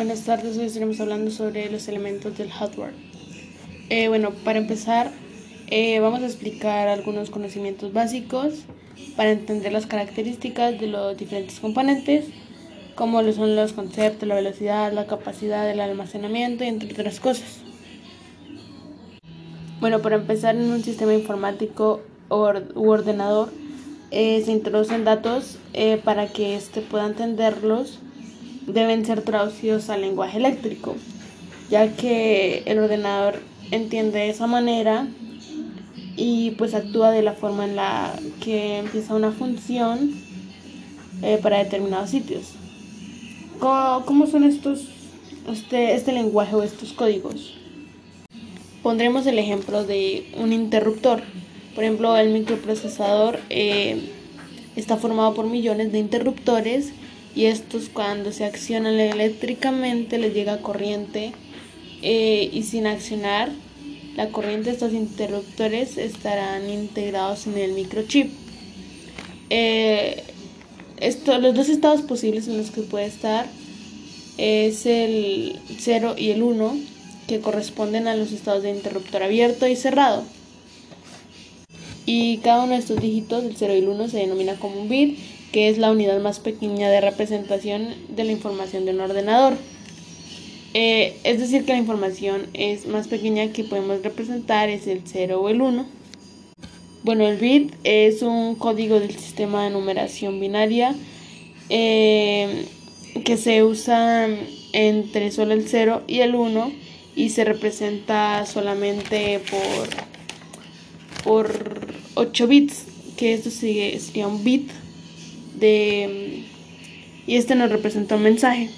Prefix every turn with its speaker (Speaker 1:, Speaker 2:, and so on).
Speaker 1: Buenas tardes, hoy estaremos hablando sobre los elementos del hardware. Eh, bueno, para empezar, eh, vamos a explicar algunos conocimientos básicos para entender las características de los diferentes componentes, como lo son los conceptos, la velocidad, la capacidad del almacenamiento, entre otras cosas. Bueno, para empezar, en un sistema informático u ordenador eh, se introducen datos para que éste pueda entenderlos deben ser traducidos al lenguaje eléctrico, ya que el ordenador entiende de esa manera y pues actúa de la forma en la que empieza una función eh, para determinados sitios. ¿Cómo, son estos, este, este lenguaje o estos códigos? Pondremos el ejemplo de un interruptor. Por ejemplo, el microprocesador eh, está formado por millones de interruptores y estos cuando se accionan eléctricamente les llega corriente eh, y sin accionar la corriente estos interruptores estarán integrados en el microchip. Eh, esto, los dos estados posibles en los que puede estar es el 0 y el 1 que corresponden a los estados de interruptor abierto y cerrado. Y cada uno de estos dígitos, el 0 y el 1, se denomina como un bit que es la unidad más pequeña de representación de la información de un ordenador. Eh, es decir, que la información es más pequeña que podemos representar es el 0 o el 1. Bueno, el bit es un código del sistema de numeración binaria eh, que se usa entre solo el 0 y el 1 y se representa solamente por, por 8 bits, que esto sería un bit de y este nos representa un mensaje.